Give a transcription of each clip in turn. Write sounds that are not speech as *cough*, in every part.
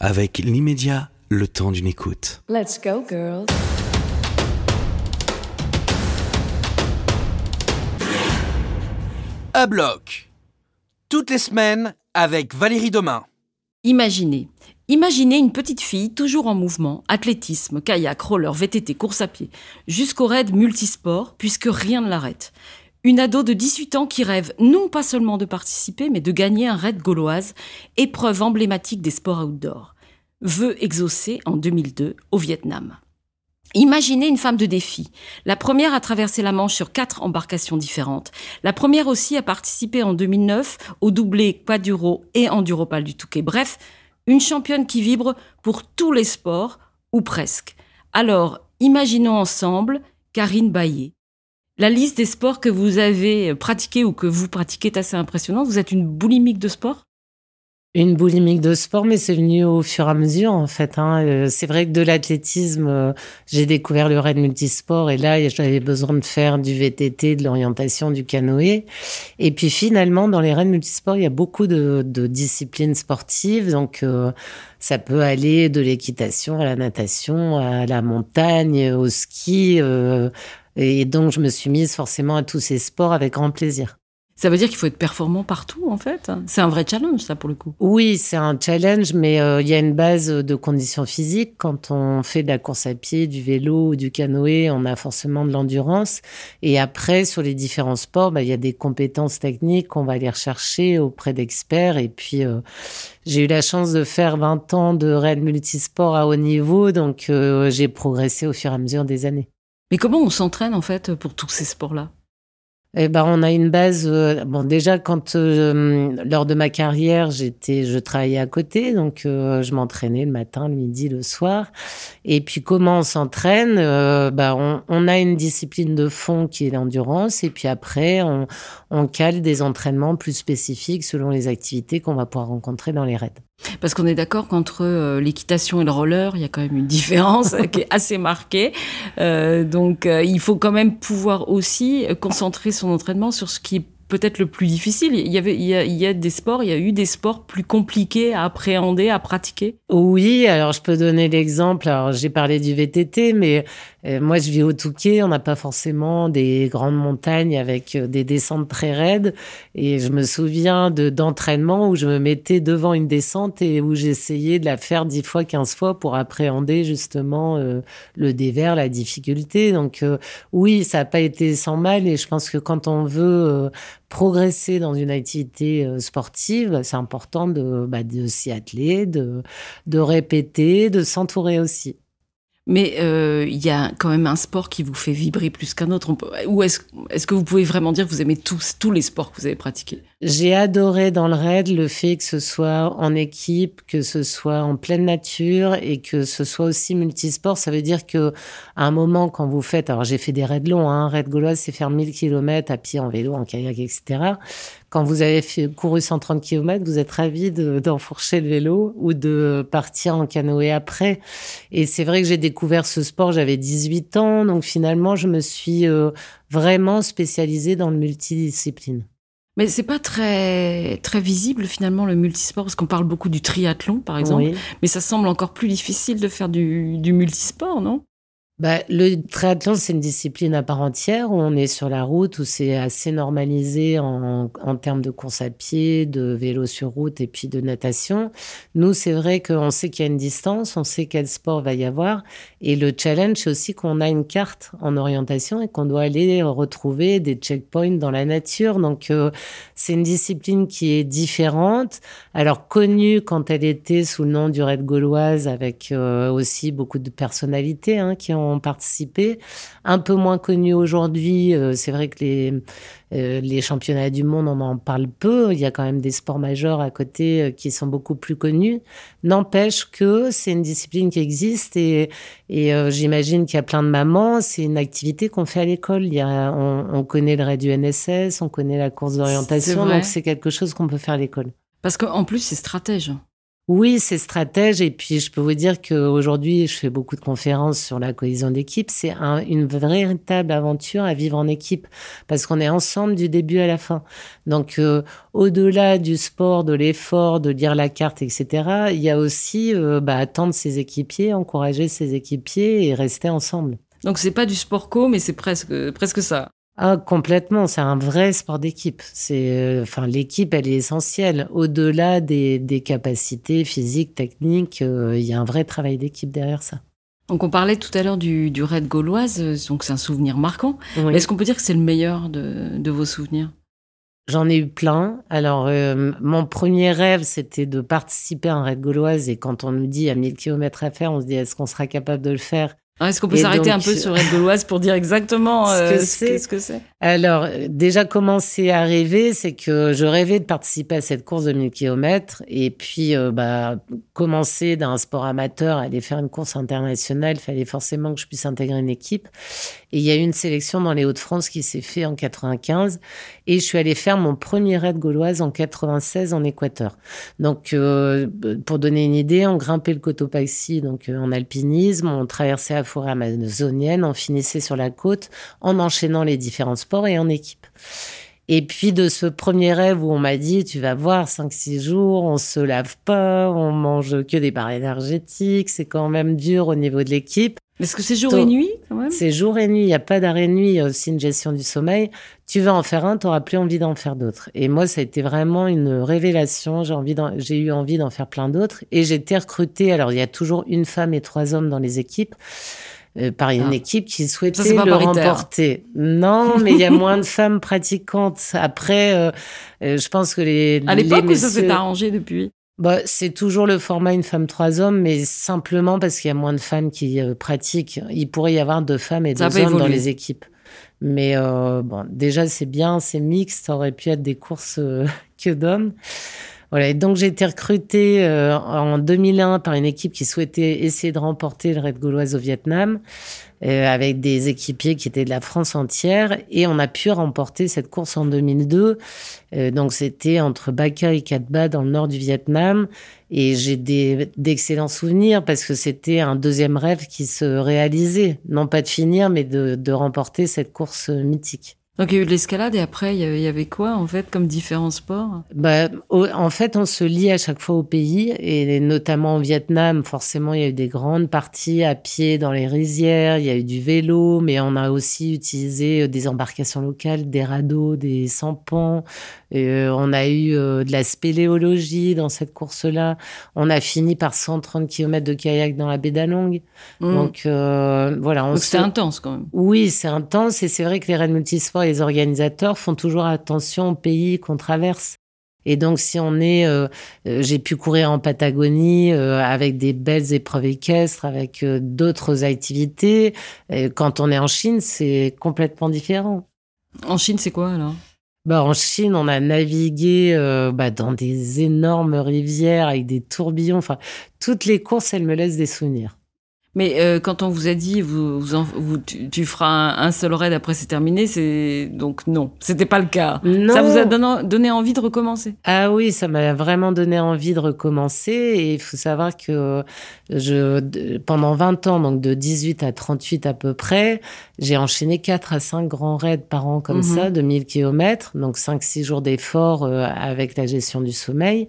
Avec l'immédiat, le temps d'une écoute. Let's go, girls. À bloc. Toutes les semaines avec Valérie Domain. Imaginez. Imaginez une petite fille toujours en mouvement, athlétisme, kayak, roller, VTT, course à pied, jusqu'au raid multisport, puisque rien ne l'arrête. Une ado de 18 ans qui rêve non pas seulement de participer, mais de gagner un raid gauloise, épreuve emblématique des sports outdoor. Veut exaucer en 2002 au Vietnam. Imaginez une femme de défi, la première à traverser la Manche sur quatre embarcations différentes, la première aussi à participer en 2009 au doublé Quaduro et Enduropal du Touquet. Bref, une championne qui vibre pour tous les sports, ou presque. Alors, imaginons ensemble Karine Baillet. La liste des sports que vous avez pratiqués ou que vous pratiquez est assez impressionnante. Vous êtes une boulimique de sport? Une boulimique de sport, mais c'est venu au fur et à mesure en fait. Hein. Euh, c'est vrai que de l'athlétisme, euh, j'ai découvert le raid multisport et là j'avais besoin de faire du VTT, de l'orientation, du canoë. Et puis finalement dans les raids multisports, il y a beaucoup de, disciplines sportives, donc euh, ça peut aller de l'équitation à la natation, à la montagne, au ski. Et donc je me suis mise forcément à tous ces sports avec grand plaisir. Ça veut dire qu'il faut être performant partout, en fait. C'est un vrai challenge, ça, pour le coup. Oui, c'est un challenge, mais euh, il y a une base de conditions physiques. Quand on fait de la course à pied, du vélo ou du canoë, on a forcément de l'endurance. Et après, sur les différents sports, bah, il y a des compétences techniques qu'on va aller rechercher auprès d'experts. Et puis, euh, j'ai eu la chance de faire 20 ans de raid multisport à haut niveau, donc euh, j'ai progressé au fur et à mesure des années. Mais comment on s'entraîne, en fait, pour tous ces sports-là? Eh ben, on a une base. Euh, bon, déjà, quand euh, lors de ma carrière, j'étais, je travaillais à côté, donc euh, je m'entraînais le matin, le midi, le soir. Et puis, comment on s'entraîne? Bah, on, on, a une discipline de fond qui est l'endurance, et puis après, on, on cale des entraînements plus spécifiques selon les activités qu'on va pouvoir rencontrer dans les raids. Parce qu'on est d'accord qu'entre euh, l'équitation et le roller, il y a quand même une différence *laughs* qui est assez marquée. Euh, donc, euh, il faut quand même pouvoir aussi concentrer son entraînement sur ce qui est peut-être le plus difficile. Il y avait, il y, a, des sports, il y a eu des sports plus compliqués à appréhender, à pratiquer? Oui, alors je peux donner l'exemple. Alors j'ai parlé du VTT, mais euh, moi, je vis au Touquet. On n'a pas forcément des grandes montagnes avec euh, des descentes très raides. Et je me souviens de d'entraînements où je me mettais devant une descente et où j'essayais de la faire dix fois, quinze fois pour appréhender justement euh, le dévers, la difficulté. Donc oui, ça n'a pas été sans mal. Et je pense que quand on veut progresser dans une activité sportive, c'est important de, bah, s'y atteler, de répéter, de s'entourer aussi. Mais euh, il y a quand même un sport qui vous fait vibrer plus qu'un autre. Ou est-ce est que vous pouvez vraiment dire que vous aimez tous, tous les sports que vous avez pratiqués? J'ai adoré dans le raid le fait que ce soit en équipe, que ce soit en pleine nature et que ce soit aussi multisport. Ça veut dire que à un moment, quand vous faites... Alors j'ai fait des raids longs, hein, raid gauloise, c'est faire 1000 km à pied, en vélo, en kayak, etc quand vous avez fait, couru 130 km, vous êtes ravi d'enfourcher le vélo ou de partir en canoë après. Et c'est vrai que j'ai découvert ce sport, j'avais 18 ans, donc finalement, je me suis euh, vraiment spécialisée dans le multidiscipline. Mais c'est pas très très visible finalement le multisport parce qu'on parle beaucoup du triathlon par exemple, mais ça semble encore plus difficile de faire du, du multisport, non? Bah, le triathlon, c'est une discipline à part entière où on est sur la route, où c'est assez normalisé en, termes de course à pied, de vélo sur route et puis de natation. Nous, c'est vrai qu'on sait qu'il y a une distance, on sait quel sport va y avoir. Et le challenge, c'est aussi qu'on a une carte en orientation et qu'on doit aller retrouver des checkpoints dans la nature. Donc, euh, c'est une discipline qui est différente. Alors, connue quand elle était sous le nom du Raid Gauloise avec euh, aussi beaucoup de personnalités hein, qui ont participé. Un peu moins connu aujourd'hui. Euh, c'est vrai que les, euh, les championnats du monde, on en parle peu. Il y a quand même des sports majeurs à côté euh, qui sont beaucoup plus connus. N'empêche que c'est une discipline qui existe et, et j'imagine qu'il y a plein de mamans. C'est une activité qu'on fait à l'école. Il y a, on, on connaît le raid du NSS, on connaît la course d'orientation. Donc c'est quelque chose qu'on peut faire à l'école. Parce qu'en plus, c'est stratège. Oui, c'est stratège. Et puis, je peux vous dire qu'aujourd'hui, je fais beaucoup de conférences sur la cohésion d'équipe. C'est une véritable aventure à vivre en équipe parce qu'on est ensemble du début à la fin. Donc, euh, au-delà du sport, de l'effort, de lire la carte, etc., il y a aussi euh, bah, attendre ses équipiers, encourager ses équipiers et rester ensemble. Donc, c'est pas du sport co, mais c'est presque, presque ça. Ah, complètement. C'est un vrai sport d'équipe. C'est, euh, enfin, l'équipe, elle est essentielle. Au-delà des, des capacités physiques, techniques, euh, il y a un vrai travail d'équipe derrière ça. Donc, on parlait tout à l'heure du, du raid gauloise, euh, donc c'est un souvenir marquant. Est-ce qu'on peut dire que c'est le meilleur de, de vos souvenirs? J'en ai eu plein. Alors, mon premier rêve, c'était de participer à un raid gauloise. Et quand on nous dit à 1000 km à faire, on se dit, est-ce qu'on sera capable de le faire? Est-ce qu'on peut s'arrêter un peu sur Red Gauloise pour dire exactement euh, ce que c'est? Alors, déjà, comment c'est arrivé C'est que je rêvais de participer à cette course de 1000 km et puis euh, bah, commencer d'un sport amateur, aller faire une course internationale, il fallait forcément que je puisse intégrer une équipe. Et il y a eu une sélection dans les Hauts-de-France qui s'est fait en 95 et je suis allée faire mon premier raid gauloise en 96 en Équateur. Donc, euh, pour donner une idée, on grimpait le Cotopaxi donc en alpinisme, on traversait à forêt amazonienne, on finissait sur la côte en enchaînant les différents sports et en équipe. Et puis de ce premier rêve où on m'a dit, tu vas voir, 5-6 jours, on se lave pas, on mange que des barres énergétiques, c'est quand même dur au niveau de l'équipe. Est-ce que c'est jour et nuit quand même C'est jour et nuit, il n'y a pas d'arrêt de nuit, il y a aussi une gestion du sommeil. Tu vas en faire un, tu n'auras plus envie d'en faire d'autres. Et moi, ça a été vraiment une révélation, j'ai, envie j'ai eu envie d'en faire plein d'autres. Et j'ai été recrutée, alors il y a toujours une femme et trois hommes dans les équipes. Euh, par une ah. équipe qui souhaitait le remporter. Non, mais il y a moins de femmes pratiquantes. Après, euh, euh, je pense que les. À l'époque, où ça s'est arrangé depuis bah, c'est toujours le format une femme, trois hommes, mais simplement parce qu'il y a moins de femmes qui pratiquent. Il pourrait y avoir deux femmes et deux hommes dans les équipes. Mais bon, déjà, c'est bien, c'est mixte. Ça aurait pu être des courses *laughs* que d'hommes. Voilà, et donc j'ai été recrutée euh, en 2001 par une équipe qui souhaitait essayer de remporter le Raid Gauloise au Vietnam, euh, avec des équipiers qui étaient de la France entière, et on a pu remporter cette course en 2002. Euh, donc c'était entre Baca et Ba dans le nord du Vietnam, et j'ai d'excellents souvenirs parce que c'était un deuxième rêve qui se réalisait, non pas de finir, mais de, de remporter cette course mythique. Donc il y a eu de l'escalade et après il y avait quoi en fait comme différents sports? Bah, En fait on se lie à chaque fois au pays et notamment au Vietnam forcément il y a eu des grandes parties à pied dans les rizières, il y a eu du vélo mais on a aussi utilisé euh, des embarcations locales, des radeaux, des sampans, euh, on a eu euh, de la spéléologie dans cette course-là. On a fini par 130 km de kayak dans la baie d'Along. Mmh. Donc euh, voilà. Donc c'était intense quand même. Oui, c'est intense et c'est vrai que les raids multisports et les organisateurs font toujours attention au pays qu'on traverse. Et donc, si on est, j'ai pu courir en Patagonie avec des belles épreuves équestres, avec d'autres activités. quand on est en Chine, c'est complètement différent. En Chine, c'est quoi alors? Bah, en Chine, on a navigué euh, bah, dans des énormes rivières avec des tourbillons. Enfin, toutes les courses, elles me laissent des souvenirs. Mais euh, quand on vous a dit, vous, vous, tu, feras un, seul raid après c'est terminé, c'est donc non, c'était pas le cas. Ça vous a donné, envie de recommencer? Ah oui, ça m'a vraiment donné envie de recommencer. Et il faut savoir que je, pendant 20 ans, donc de 18 à 38 à peu près, j'ai enchaîné 4 à 5 grands raids par an comme mhm. ça, de 1000 km, donc 5-6 jours d'effort euh, avec la gestion du sommeil.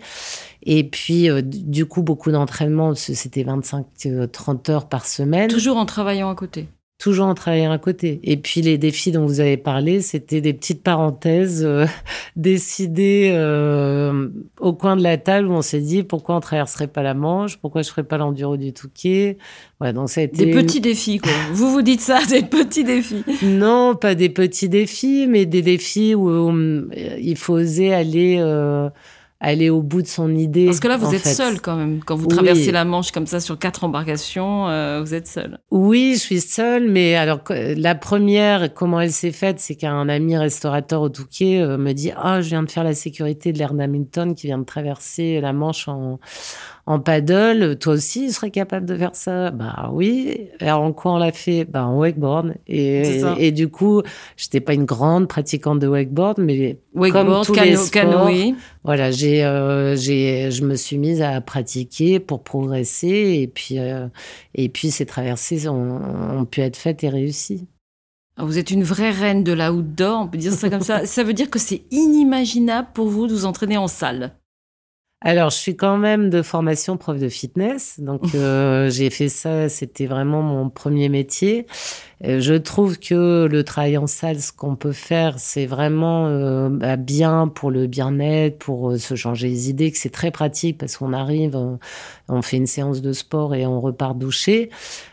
Et puis, euh, du coup, beaucoup d'entraînement, c'était 25-30 heures par semaine. Toujours en travaillant à côté Toujours en travaillant à côté. Et puis, les défis dont vous avez parlé, c'était des petites parenthèses euh, *laughs* décidées euh, au coin de la table où on s'est dit pourquoi on traverserait pas la Manche, pourquoi je ferais pas l'enduro du Touquet? Ouais, donc ça a été... Des petits défis, quoi. *laughs* vous vous dites ça, des petits défis. Non, pas des petits défis, mais des défis où, il faut oser aller aller au bout de son idée. Parce que là, vous êtes seul quand même. Quand vous traversez la Manche comme ça sur quatre embarcations, euh, vous êtes seul. Oui, je suis seule, mais alors la première, comment elle s'est faite, c'est qu'un ami restaurateur au Touquet euh, me dit « Ah, je viens de faire la sécurité de l'air d'Hamilton qui vient de traverser la Manche en En paddle, toi aussi, tu serais capable de faire ça? Bah oui. Alors, en quoi on l'a fait Bah en wakeboard. Et, et du coup, j'étais pas une grande pratiquante de wakeboard, mais wakeboard, comme tous les sports, voilà, j'ai, euh, j'ai, je me suis mise à pratiquer pour progresser, et puis, euh, et puis ces traversées ont, ont pu être faites et réussies. Vous êtes une vraie reine de la outdoor, on peut dire ça comme ça. *laughs* ça veut dire que c'est inimaginable pour vous de vous entraîner en salle? Alors, je suis quand même de formation prof de fitness, donc euh, j'ai fait ça, c'était vraiment mon premier métier. Euh, je trouve que le travail en salle, ce qu'on peut faire, c'est vraiment euh, bah, bien pour le bien-être, pour se changer les idées, que c'est très pratique parce qu'on arrive, on fait une séance de sport et on repart doucher.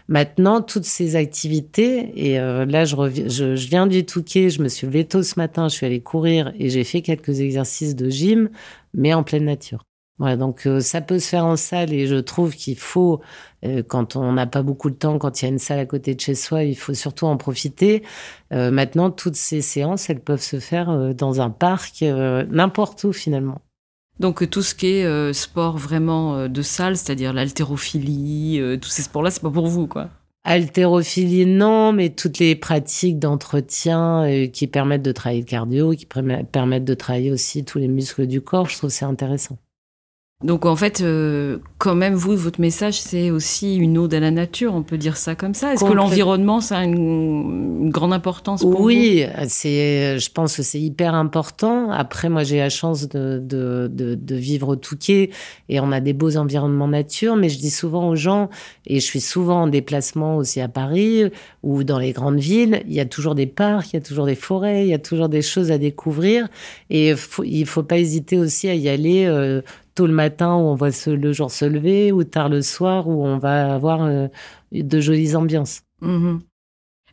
Maintenant, toutes ces activités, et là, je, je, je, viens du Touquet, je me suis levé tôt ce matin, je suis allée courir et j'ai fait quelques exercices de gym, mais en pleine nature. Voilà, donc euh, ça peut se faire en salle et je trouve qu'il faut, euh, quand on n'a pas beaucoup de temps, quand il y a une salle à côté de chez soi, il faut surtout en profiter. Euh, maintenant, toutes ces séances, elles peuvent se faire dans un parc, n'importe où finalement. Donc tout ce qui est sport vraiment de salle, c'est-à-dire l'haltérophilie, tous ces sports-là, c'est pas pour vous, quoi. Haltérophilie, non, mais toutes les pratiques d'entretien qui permettent de travailler le cardio, qui permettent de travailler aussi tous les muscles du corps, je trouve c'est intéressant. Donc en fait, euh, quand même, vous, votre message, c'est aussi une ode à la nature, on peut dire ça comme ça. Est-ce que l'environnement, ça a une, grande importance pour oui, vous? Oui, c'est, je pense que c'est hyper important. Après, moi, j'ai la chance de, de, de, de, vivre au Touquet et on a des beaux environnements nature, mais je dis souvent aux gens, et je suis souvent en déplacement aussi à Paris ou dans les grandes villes, il y a toujours des parcs, il y a toujours des forêts, il y a toujours des choses à découvrir et il faut pas hésiter aussi à y aller euh, tôt le matin où on voit le jour se lever ou tard le soir où on va avoir euh, de jolies ambiances. Mhm.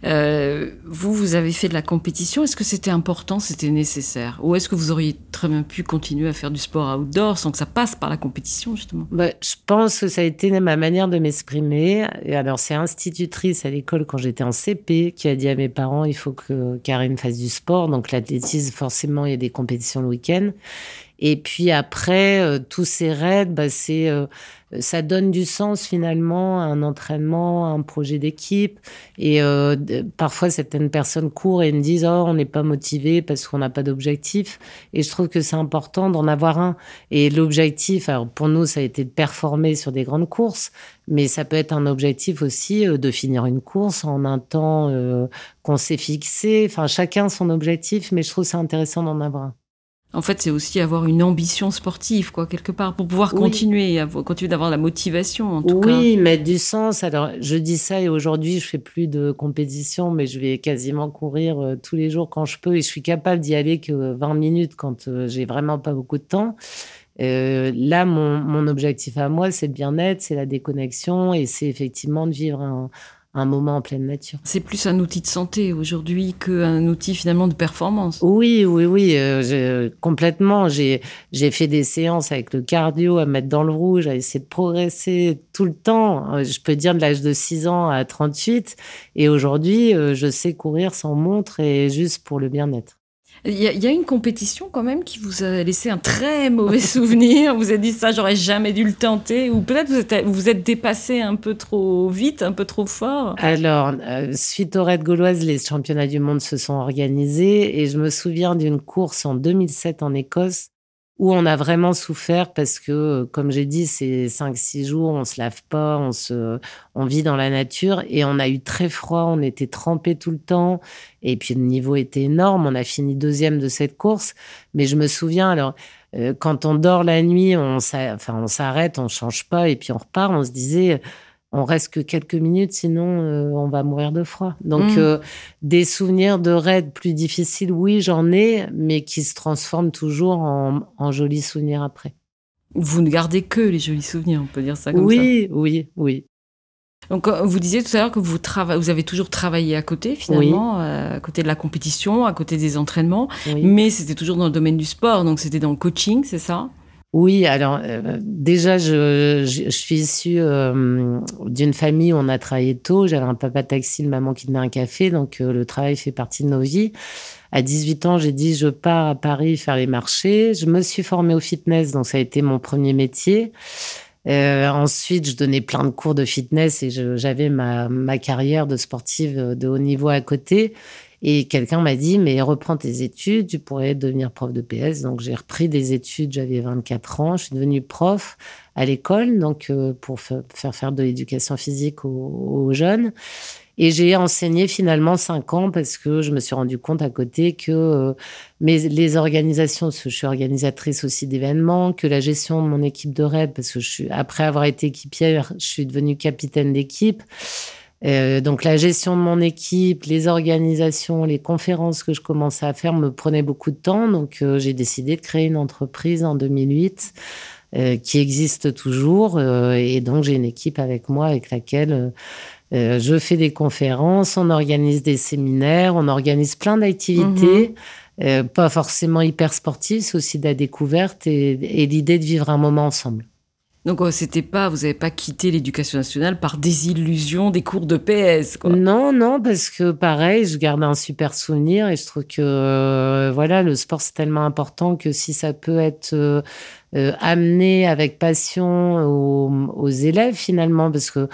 Euh, vous, vous avez fait de la compétition. Est-ce que c'était important, c'était nécessaire? Ou est-ce que vous auriez très bien pu continuer à faire du sport outdoor sans que ça passe par la compétition, justement? Bah, Je pense que ça a été ma manière de m'exprimer. Alors, c'est institutrice à l'école quand j'étais en CP qui a dit à mes parents il faut que Karine fasse du sport. Donc, l'athlétisme, forcément, il y a des compétitions le week-end. Et puis après, euh, tous ces raids, bah, c'est, euh, ça donne du sens finalement à un entraînement, à un projet d'équipe. Et euh, parfois, certaines personnes courent et me disent Oh, on n'est pas motivé parce qu'on n'a pas d'objectif. Et je trouve que c'est important d'en avoir un. Et l'objectif, pour nous, ça a été de performer sur des grandes courses, mais ça peut être un objectif aussi de finir une course en un temps qu'on s'est fixé. Enfin, chacun son objectif, mais je trouve ça intéressant d'en avoir un. En fait, c'est aussi avoir une ambition sportive, quoi, quelque part, pour pouvoir continuer, continuer d'avoir la motivation, en tout cas. Oui, mettre du sens. Alors, je dis ça et aujourd'hui, je fais plus de compétition, mais je vais quasiment courir euh, tous les jours quand je peux et je suis capable d'y aller que 20 minutes quand euh, j'ai vraiment pas beaucoup de temps. Euh, là, mon, mon objectif à moi, c'est le bien-être, c'est la déconnexion et c'est effectivement de vivre un, un moment en pleine nature. C'est plus un outil de santé aujourd'hui qu'un outil finalement de performance. Oui, oui, oui, euh, complètement. J'ai j'ai fait des séances avec le cardio à mettre dans le rouge, à essayer de progresser tout le temps. Euh, je peux dire de l'âge de 6 ans à 38. Et aujourd'hui, euh, je sais courir sans montre et juste pour le bien-être. Il y, a une compétition quand même qui vous a laissé un très *laughs* mauvais souvenir. vous avez dit ça, j'aurais jamais dû le tenter. Ou peut-être vous êtes, vous êtes dépassé un peu trop vite, un peu trop fort. Alors, euh, suite aux raids gauloises, les championnats du monde se sont organisés. Et je me souviens d'une course en 2007 en Écosse où on a vraiment souffert parce que, comme j'ai dit, c'est 5-6 jours, on se lave pas, on se, on vit dans la nature et on a eu très froid, on était trempés tout le temps et puis le niveau était énorme. On a fini deuxième de cette course, mais je me souviens alors euh, quand on dort la nuit, on s'arrête, on change pas et puis on repart. On se disait on reste que quelques minutes, sinon euh, on va mourir de froid. Donc mm. euh, des souvenirs de raids plus difficiles, oui, j'en ai, mais qui se transforment toujours en, jolis souvenirs après. Vous ne gardez que les jolis souvenirs, on peut dire ça comme oui, ça. Oui, oui, oui. Donc euh, vous disiez tout à l'heure que vous, vous avez toujours travaillé à côté finalement, à côté de la compétition, à côté des entraînements, mais c'était toujours dans le domaine du sport, donc c'était dans le coaching, c'est ça? Oui, alors euh, déjà, je, suis issue euh, d'une famille où on a travaillé tôt. J'avais un papa taxi, une maman qui tenait un café, donc euh, le travail fait partie de nos vies. À 18 ans, j'ai dit je pars à Paris faire les marchés. Je me suis formée au fitness, donc ça a été mon premier métier. Ensuite, je donnais plein de cours de fitness et j'avais ma carrière de sportive de haut niveau à côté. Et quelqu'un m'a dit, mais reprends tes études, tu pourrais devenir prof de PS. Donc j'ai repris des études, j'avais 24 ans, je suis devenue prof à l'école, donc euh, pour faire faire de l'éducation physique aux, jeunes. Et j'ai enseigné finalement cinq ans parce que je me suis rendu compte à côté que euh, les organisations, parce que je suis organisatrice aussi d'événements, que la gestion de mon équipe de raid, parce que je suis, après avoir été équipière, je suis devenue capitaine d'équipe. Euh, donc la gestion de mon équipe, les organisations, les conférences que je commençais à faire me prenaient beaucoup de temps. Donc euh, j'ai décidé de créer une entreprise en 2008 euh, qui existe toujours. et donc j'ai une équipe avec moi avec laquelle je fais des conférences, on organise des séminaires, on organise plein d'activités. Mhm. pas forcément hyper sportives, c'est aussi de la découverte et l'idée de vivre un moment ensemble. Donc oh, c'était pas, vous n'avez pas quitté l'éducation nationale par désillusion des cours de PS. Non, non, parce que pareil, je garde un super souvenir et je trouve que euh, voilà, le sport c'est tellement important que si ça peut être euh, euh, amené avec passion aux, élèves finalement, parce que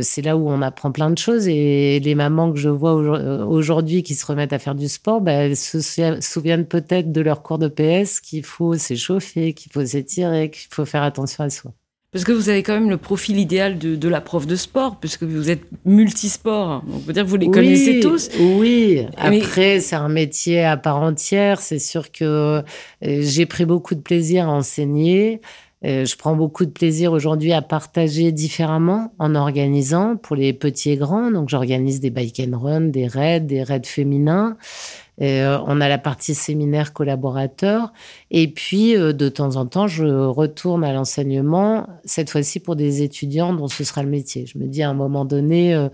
c'est là où on apprend plein de choses et les mamans que je vois aujourd'hui qui se remettent à faire du sport, bah, elles se souviennent peut-être de leur cours de PS qu'il faut s'échauffer, qu'il faut s'étirer, qu'il faut faire attention à soi. Parce que vous avez quand même le profil idéal de, la prof de sport, puisque vous êtes multisport. On peut dire que vous les connaissez tous. Oui, après, c'est un métier à part entière. C'est sûr que euh, j'ai pris beaucoup de plaisir à enseigner. Euh, je prends beaucoup de plaisir aujourd'hui à partager différemment en organisant pour les petits et grands. Donc, j'organise des bike and run, des raids, des raids féminins. Euh, on a la partie séminaire collaborateur. Et puis, euh, de temps en temps, je retourne à l'enseignement, cette fois-ci pour des étudiants dont ce sera le métier. Je me dis à un moment donné, euh,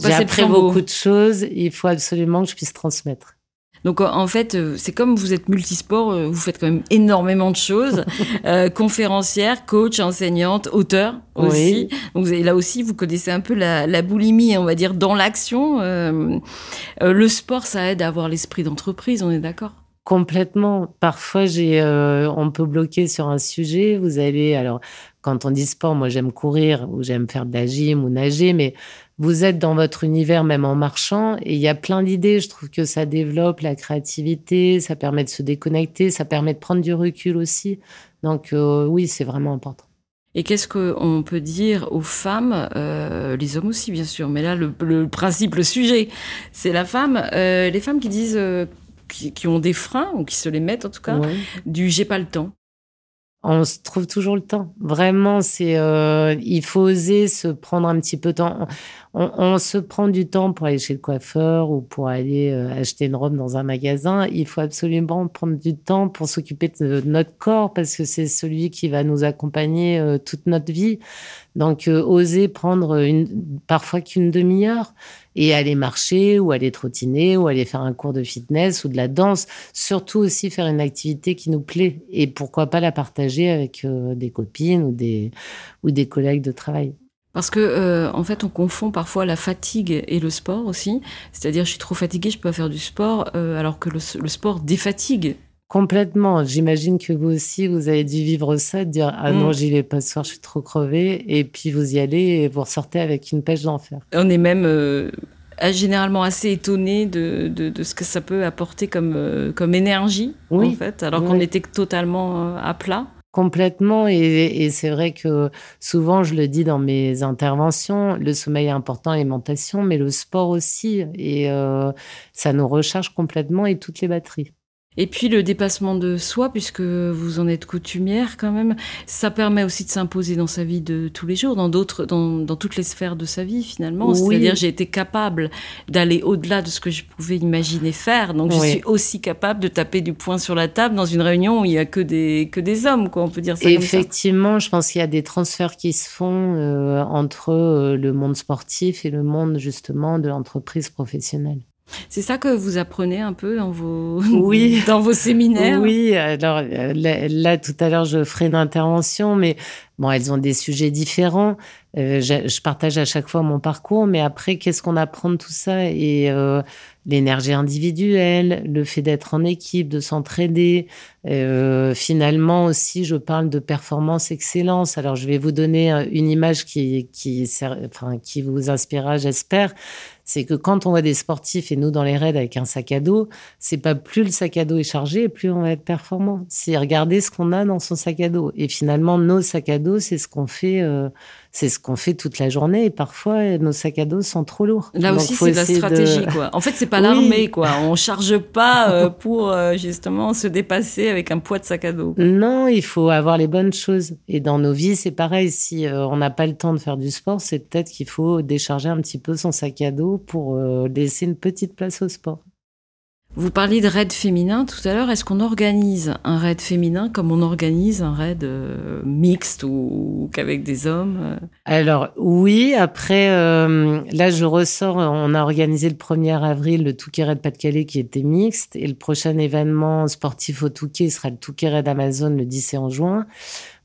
j'ai appris beaucoup de choses, il faut absolument que je puisse transmettre. Donc en fait, euh, c'est comme vous êtes multisport, euh, vous faites quand même énormément de choses. *laughs* euh, conférencière, coach, enseignante, auteur aussi. Donc là aussi, vous connaissez un peu la, la boulimie, on va dire, dans l'action. Euh, le sport, ça aide à avoir l'esprit d'entreprise, on est d'accord? Complètement. Parfois, j'ai, on peut bloquer sur un sujet. Vous allez, alors, quand on dit sport, moi, j'aime courir ou j'aime faire de la gym ou nager, mais vous êtes dans votre univers même en marchant et il y a plein d'idées. Je trouve que ça développe la créativité, ça permet de se déconnecter, ça permet de prendre du recul aussi. Donc euh, oui, c'est vraiment important. Et qu'est-ce qu'on peut dire aux femmes, euh, les hommes aussi bien sûr, mais là le, principe, le sujet, c'est la femme, euh, les femmes qui disent, qui, ont des freins ou qui se les mettent en tout cas, du j'ai pas le temps on se trouve toujours le temps. Vraiment, c'est euh, il faut oser se prendre un petit peu de temps. On, se prend du temps pour aller chez le coiffeur ou pour aller euh, acheter une robe dans un magasin. Il faut absolument prendre du temps pour s'occuper de notre corps parce que c'est celui qui va nous accompagner euh, toute notre vie. Donc, oser prendre parfois qu'une demi-heure et aller marcher ou aller trottiner ou aller faire un cours de fitness ou de la danse. Surtout aussi faire une activité qui nous plaît et pourquoi pas la partager avec euh, des copines ou des, ou des collègues de travail. Parce que euh, en fait, on confond parfois la fatigue et le sport aussi. C'est-à-dire, je suis trop fatiguée, je peux pas faire du sport, euh, alors que le sport défatigue. Complètement. J'imagine que vous aussi, vous avez dû vivre ça, de dire ah non, mm. j'y vais pas ce soir, je suis trop crevée, et puis vous y allez et vous ressortez avec une pêche d'enfer. On est même euh, généralement assez étonné de, de, ce que ça peut apporter comme, euh, comme énergie, en fait, alors qu'on était totalement euh, à plat. Complètement, et, et c'est vrai que souvent je le dis dans mes interventions, le sommeil est important, l'alimentation, mais le sport aussi, et ça nous recharge complètement et toutes les batteries. Et puis le dépassement de soi, puisque vous en êtes coutumière quand même, ça permet aussi de s'imposer dans sa vie de tous les jours, dans d'autres, dans, dans toutes les sphères de sa vie finalement. C'est-à-dire j'ai été capable d'aller au-delà de ce que je pouvais imaginer faire. Donc je suis aussi capable de taper du poing sur la table dans une réunion où il y a que des que des hommes, quoi. On peut dire ça. Effectivement, je pense qu'il y a des transferts qui se font euh, entre euh, le monde sportif et le monde justement de l'entreprise professionnelle. C'est ça que vous apprenez un peu dans vos, oui. *laughs* dans vos séminaires? Oui, alors là, tout à l'heure, je ferai une intervention, mais bon, elles ont des sujets différents. Euh, je, partage à chaque fois mon parcours, mais après, qu'est-ce qu'on apprend de tout ça? Et euh, l'énergie individuelle, le fait d'être en équipe, de s'entraider. Euh, finalement aussi, je parle de performance excellence. Alors, je vais vous donner une image qui, qui, enfin, qui vous inspirera, j'espère c'est que quand on voit des sportifs et nous dans les raids avec un sac à dos, c'est pas plus le sac à dos est chargé, plus on va être performant. C'est regarder ce qu'on a dans son sac à dos. Et finalement, nos sacs à dos, c'est ce qu'on fait, euh, c'est ce qu'on fait toute la journée. Et parfois, nos sacs à dos sont trop lourds. Là aussi, c'est de la stratégie, quoi. En fait, c'est pas *laughs* l'armée, quoi. On charge pas euh, pour euh, justement se dépasser avec un poids de sac à dos. Non, il faut avoir les bonnes choses. Et dans nos vies, c'est pareil. Si on n'a pas le temps de faire du sport, c'est peut-être qu'il faut décharger un petit peu son sac à dos pour euh, laisser une petite place au sport. Vous parliez de raid féminin tout à l'heure. Est-ce qu'on organise un raid féminin comme on organise un raid euh, mixte ou, qu'avec des hommes euh Alors oui, après, là je ressors, on a organisé le 1er avril le Touquet Raid Pas-de-Calais qui était mixte et le prochain événement sportif au Touquet sera le Touquet Raid Amazon le 10 et 11 juin.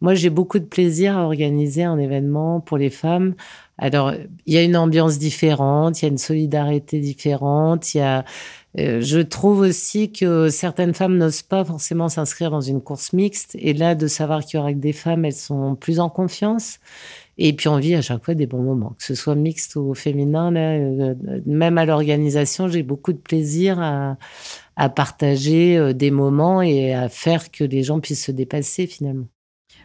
Moi j'ai beaucoup de plaisir à organiser un événement pour les femmes alors, il y a une ambiance différente, il y a une solidarité différente, il y a, euh, je trouve aussi que certaines femmes n'osent pas forcément s'inscrire dans une course mixte. Et là, de savoir qu'il y aura que des femmes, elles sont plus en confiance. Et puis, on vit à chaque fois des bons moments, que ce soit mixte ou féminin. Euh, même à l'organisation, j'ai beaucoup de plaisir à, partager euh, des moments et à faire que les gens puissent se dépasser finalement.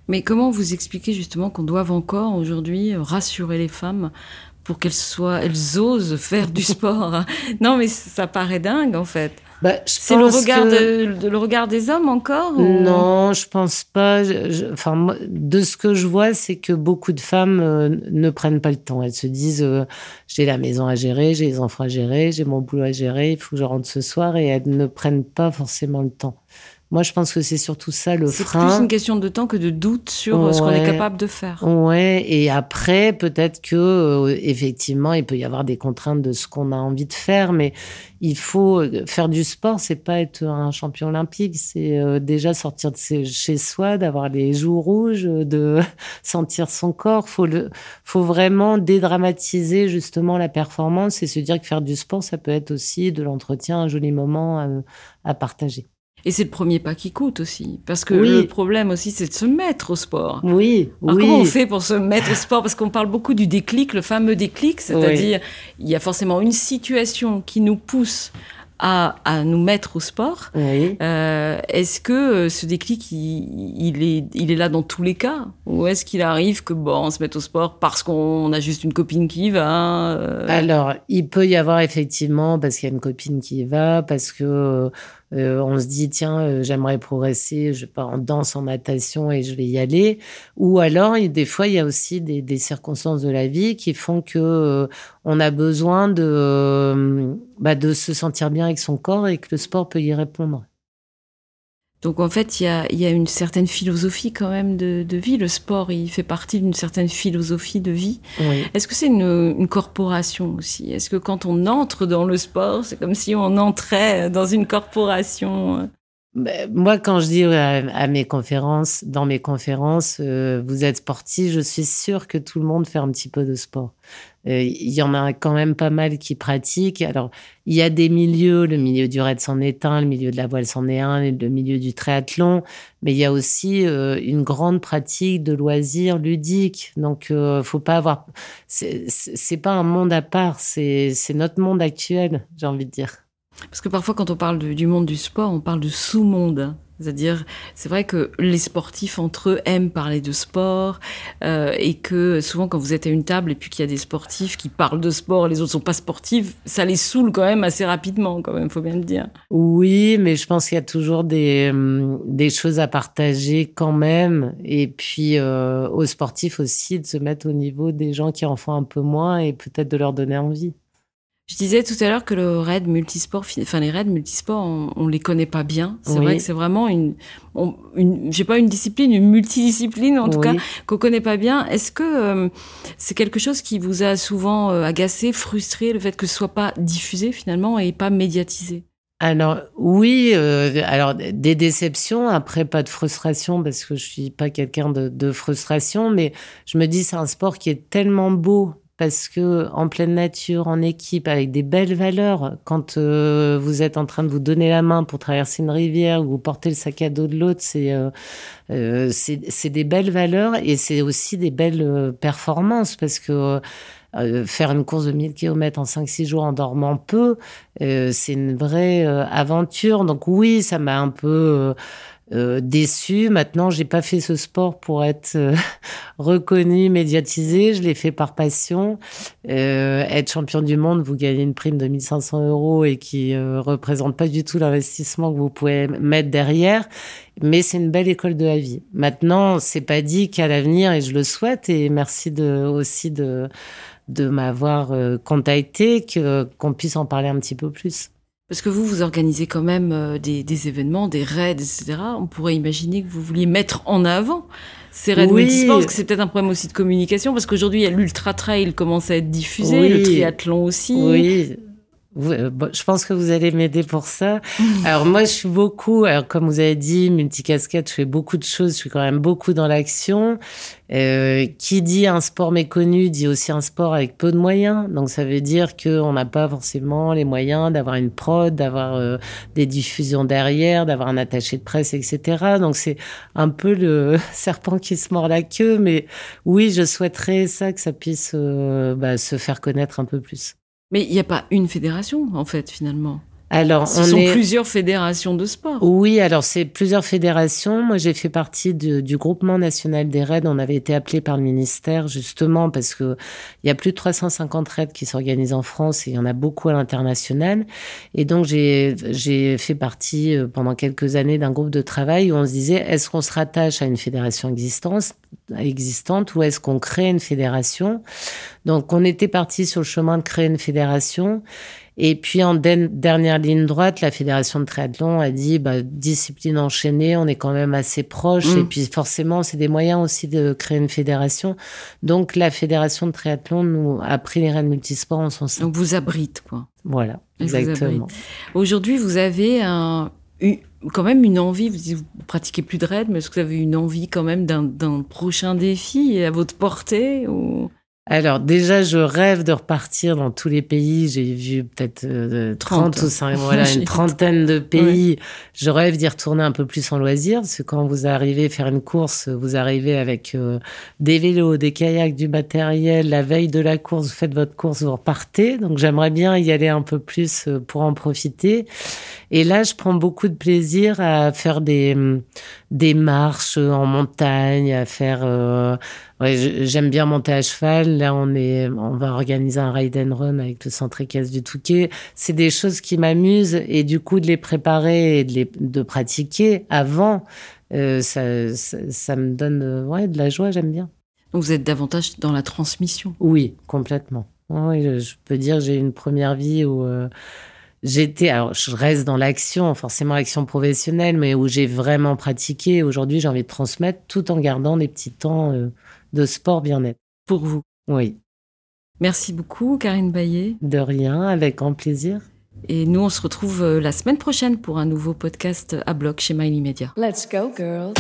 Mais comment vous expliquez justement qu'on doit encore aujourd'hui rassurer les femmes pour qu'elles soient, elles osent faire du sport Non, mais ça paraît dingue en fait. Bah, c'est le regard, de, le regard des hommes encore Non, je pense pas. enfin, de ce que je vois, c'est que beaucoup de femmes euh, ne prennent pas le temps. Elles se disent euh, j'ai la maison à gérer, j'ai les enfants à gérer, j'ai mon boulot à gérer, il faut que je rentre ce soir, et elles ne prennent pas forcément le temps. Moi, je pense que c'est surtout ça le frein. C'est plus une question de temps que de doute sur euh, ce qu'on est capable de faire. Ouais, et après, peut-être que euh, effectivement, il peut y avoir des contraintes de ce qu'on a envie de faire, mais il faut euh, faire du sport. C'est pas être un champion olympique, c'est déjà sortir de chez soi, d'avoir les joues rouges, de *laughs* sentir son corps. Faut le, faut vraiment dédramatiser justement la performance et se dire que faire du sport, ça peut être aussi de l'entretien, un joli moment à partager. Et c'est le premier pas qui coûte aussi. Parce que le problème aussi, c'est de se mettre au sport. Oui, Alors comment on fait pour se mettre au sport? Parce qu'on parle beaucoup du déclic, le fameux déclic, c'est-à-dire il y a forcément une situation qui nous pousse à, à nous mettre au sport. Euh, est-ce que euh, ce déclic, il, est, il est là dans tous les cas? Ou est-ce qu'il arrive que bon, on se mette au sport parce qu'on a juste une copine qui y va euh? Alors, il peut y avoir effectivement, parce qu'il y a une copine qui y va, parce que euh, on se dit tiens euh, j'aimerais progresser je pas en danse en natation et je vais y aller. Ou alors des fois il y a aussi des, circonstances de la vie qui font que euh, on a besoin de bah, de se sentir bien avec son corps et que le sport peut y répondre donc en fait, il y a, une certaine philosophie quand même de, vie. Le sport, il fait partie d'une certaine philosophie de vie. Est-ce que c'est une, corporation aussi? Est-ce que quand on entre dans le sport, c'est comme si on entrait dans une corporation? Ben, moi, quand je dis à, mes conférences, dans mes conférences, euh, vous êtes sportif, je suis sûre que tout le monde fait un petit peu de sport. Euh, il y en a quand même pas mal qui pratiquent. Alors, il y a des milieux, le milieu du raid c'en est un, le milieu de la voile c'en est un, le milieu du triathlon, mais il y a aussi euh, une grande pratique de loisirs ludiques. Donc, euh, faut pas avoir. C'est pas un monde à part, c'est notre monde actuel, j'ai envie de dire. Parce que parfois, quand on parle du monde du sport, on parle de sous-monde. C'est-à-dire, c'est vrai que les sportifs entre eux aiment parler de sport euh, et que souvent quand vous êtes à une table et puis qu'il y a des sportifs qui parlent de sport, les autres sont pas sportifs, ça les saoule quand même assez rapidement, quand même, faut bien le dire. Oui, mais je pense qu'il y a toujours des, hum, des choses à partager quand même. Et puis euh, aux sportifs aussi de se mettre au niveau des gens qui en font un peu moins et peut-être de leur donner envie. Je disais tout à l'heure que le raid multisport, enfin les raids multisports, on, les connaît pas bien. C'est vrai que c'est vraiment une, une j'ai pas une discipline, une multidiscipline en tout cas qu'on connaît pas bien. Est-ce que euh, c'est quelque chose qui vous a souvent euh, agacé, frustré, le fait que ce soit pas diffusé finalement et pas médiatisé? Alors oui, euh, alors des déceptions, après pas de frustration parce que je suis pas quelqu'un de, de, frustration, mais je me dis c'est un sport qui est tellement beau parce que en pleine nature, en équipe, avec des belles valeurs, quand euh, vous êtes en train de vous donner la main pour traverser une rivière ou vous portez le sac à dos de l'autre, c'est euh, euh, c'est des belles valeurs et c'est aussi des belles performances parce que faire une course de 1000 km en 5-6 jours en dormant peu, c'est une vraie aventure. Donc oui, ça m'a un peu euh, déçu. Maintenant, j'ai pas fait ce sport pour être euh, *laughs* reconnu, médiatisé. Je l'ai fait par passion. Euh, être champion du monde, vous gagnez une prime de 1500 euros et qui représente pas du tout l'investissement que vous pouvez mettre derrière. Mais c'est une belle école de la vie. Maintenant, c'est pas dit qu'à l'avenir, et je le souhaite, et merci de, aussi de, de m'avoir contacté, que, qu'on puisse en parler un petit peu plus. Parce que vous, vous organisez quand même euh, des, événements, des raids, etc. On pourrait imaginer que vous vouliez mettre en avant ces raids oui. multisports, parce que c'est peut-être un problème aussi de communication, parce qu'aujourd'hui, il y a l'ultra trail commence à être diffusé, le triathlon aussi. Oui, euh, je pense que vous allez m'aider pour ça. *laughs* alors moi, je suis beaucoup, alors comme vous avez dit, multicasquette, je fais beaucoup de choses, je suis quand même beaucoup dans l'action. Euh, qui dit un sport méconnu dit aussi un sport avec peu de moyens. Donc ça veut dire qu'on n'a pas forcément les moyens d'avoir une prod, d'avoir euh, des diffusions derrière, d'avoir un attaché de presse, etc. Donc c'est un peu le *laughs* serpent qui se mord la queue. Mais oui, je souhaiterais ça, que ça puisse euh, bah, se faire connaître un peu plus. Mais il n'y a pas une fédération, en fait, finalement. Alors, Ce sont plusieurs fédérations de sport. Oui, alors c'est plusieurs fédérations. Moi, j'ai fait partie du groupement national des raids. On avait été appelé par le ministère justement parce que il y a plus de 350 raids qui s'organisent en France et il y en a beaucoup à l'international. Et donc, j'ai j'ai fait partie euh, pendant quelques années d'un groupe de travail où on se disait est-ce qu'on se rattache à une fédération existante, existante ou est-ce qu'on crée une fédération? Donc, on était parti sur le chemin de créer une fédération. Et puis en dernière ligne droite, la fédération de triathlon a dit bah, discipline enchaînée, on est quand même assez proche. Mm. Et puis forcément, c'est des moyens aussi de créer une fédération. Donc la fédération de triathlon nous a pris les rênes multisports en son sein. Donc vous abrite quoi. Voilà, exactement. Aujourd'hui, vous avez un, quand même une envie, vous, vous pratiquez plus de raid, mais est-ce que vous avez une envie quand même d'un prochain défi à votre portée ou... Alors déjà, je rêve de repartir dans tous les pays. J'ai vu peut-être 30, euh, ou 5, voilà, *laughs* une trentaine de pays. Je rêve d'y retourner un peu plus en loisir, parce que quand vous arrivez faire une course, vous arrivez avec euh, des vélos, des kayaks, du matériel. La veille de la course, vous faites votre course, vous repartez. Donc j'aimerais bien y aller un peu plus euh, pour en profiter. Et là, je prends beaucoup de plaisir à faire des, des marches en montagne, à faire... Euh, ouais, j'aime bien monter à cheval. Là, on, est, on va organiser un ride and run avec le centre équestre du Touquet. C'est des choses qui m'amusent et du coup, de les préparer et de, les, de pratiquer avant, euh, ça, ça, me donne euh, ouais, de la joie, j'aime bien. Donc vous êtes davantage dans la transmission Oui, complètement. Oui, je, peux dire j'ai une première vie où... Euh, j'étais, alors je reste dans l'action, forcément action professionnelle, mais où j'ai vraiment pratiqué. Aujourd'hui, j'ai envie de transmettre tout en gardant des petits temps euh, de sport bien-être. Pour vous Oui. Merci beaucoup, Karine Baillet. De rien, avec grand plaisir. Et nous, on se retrouve euh, la semaine prochaine pour un nouveau podcast à bloc chez Miley Media. Let's go, girls.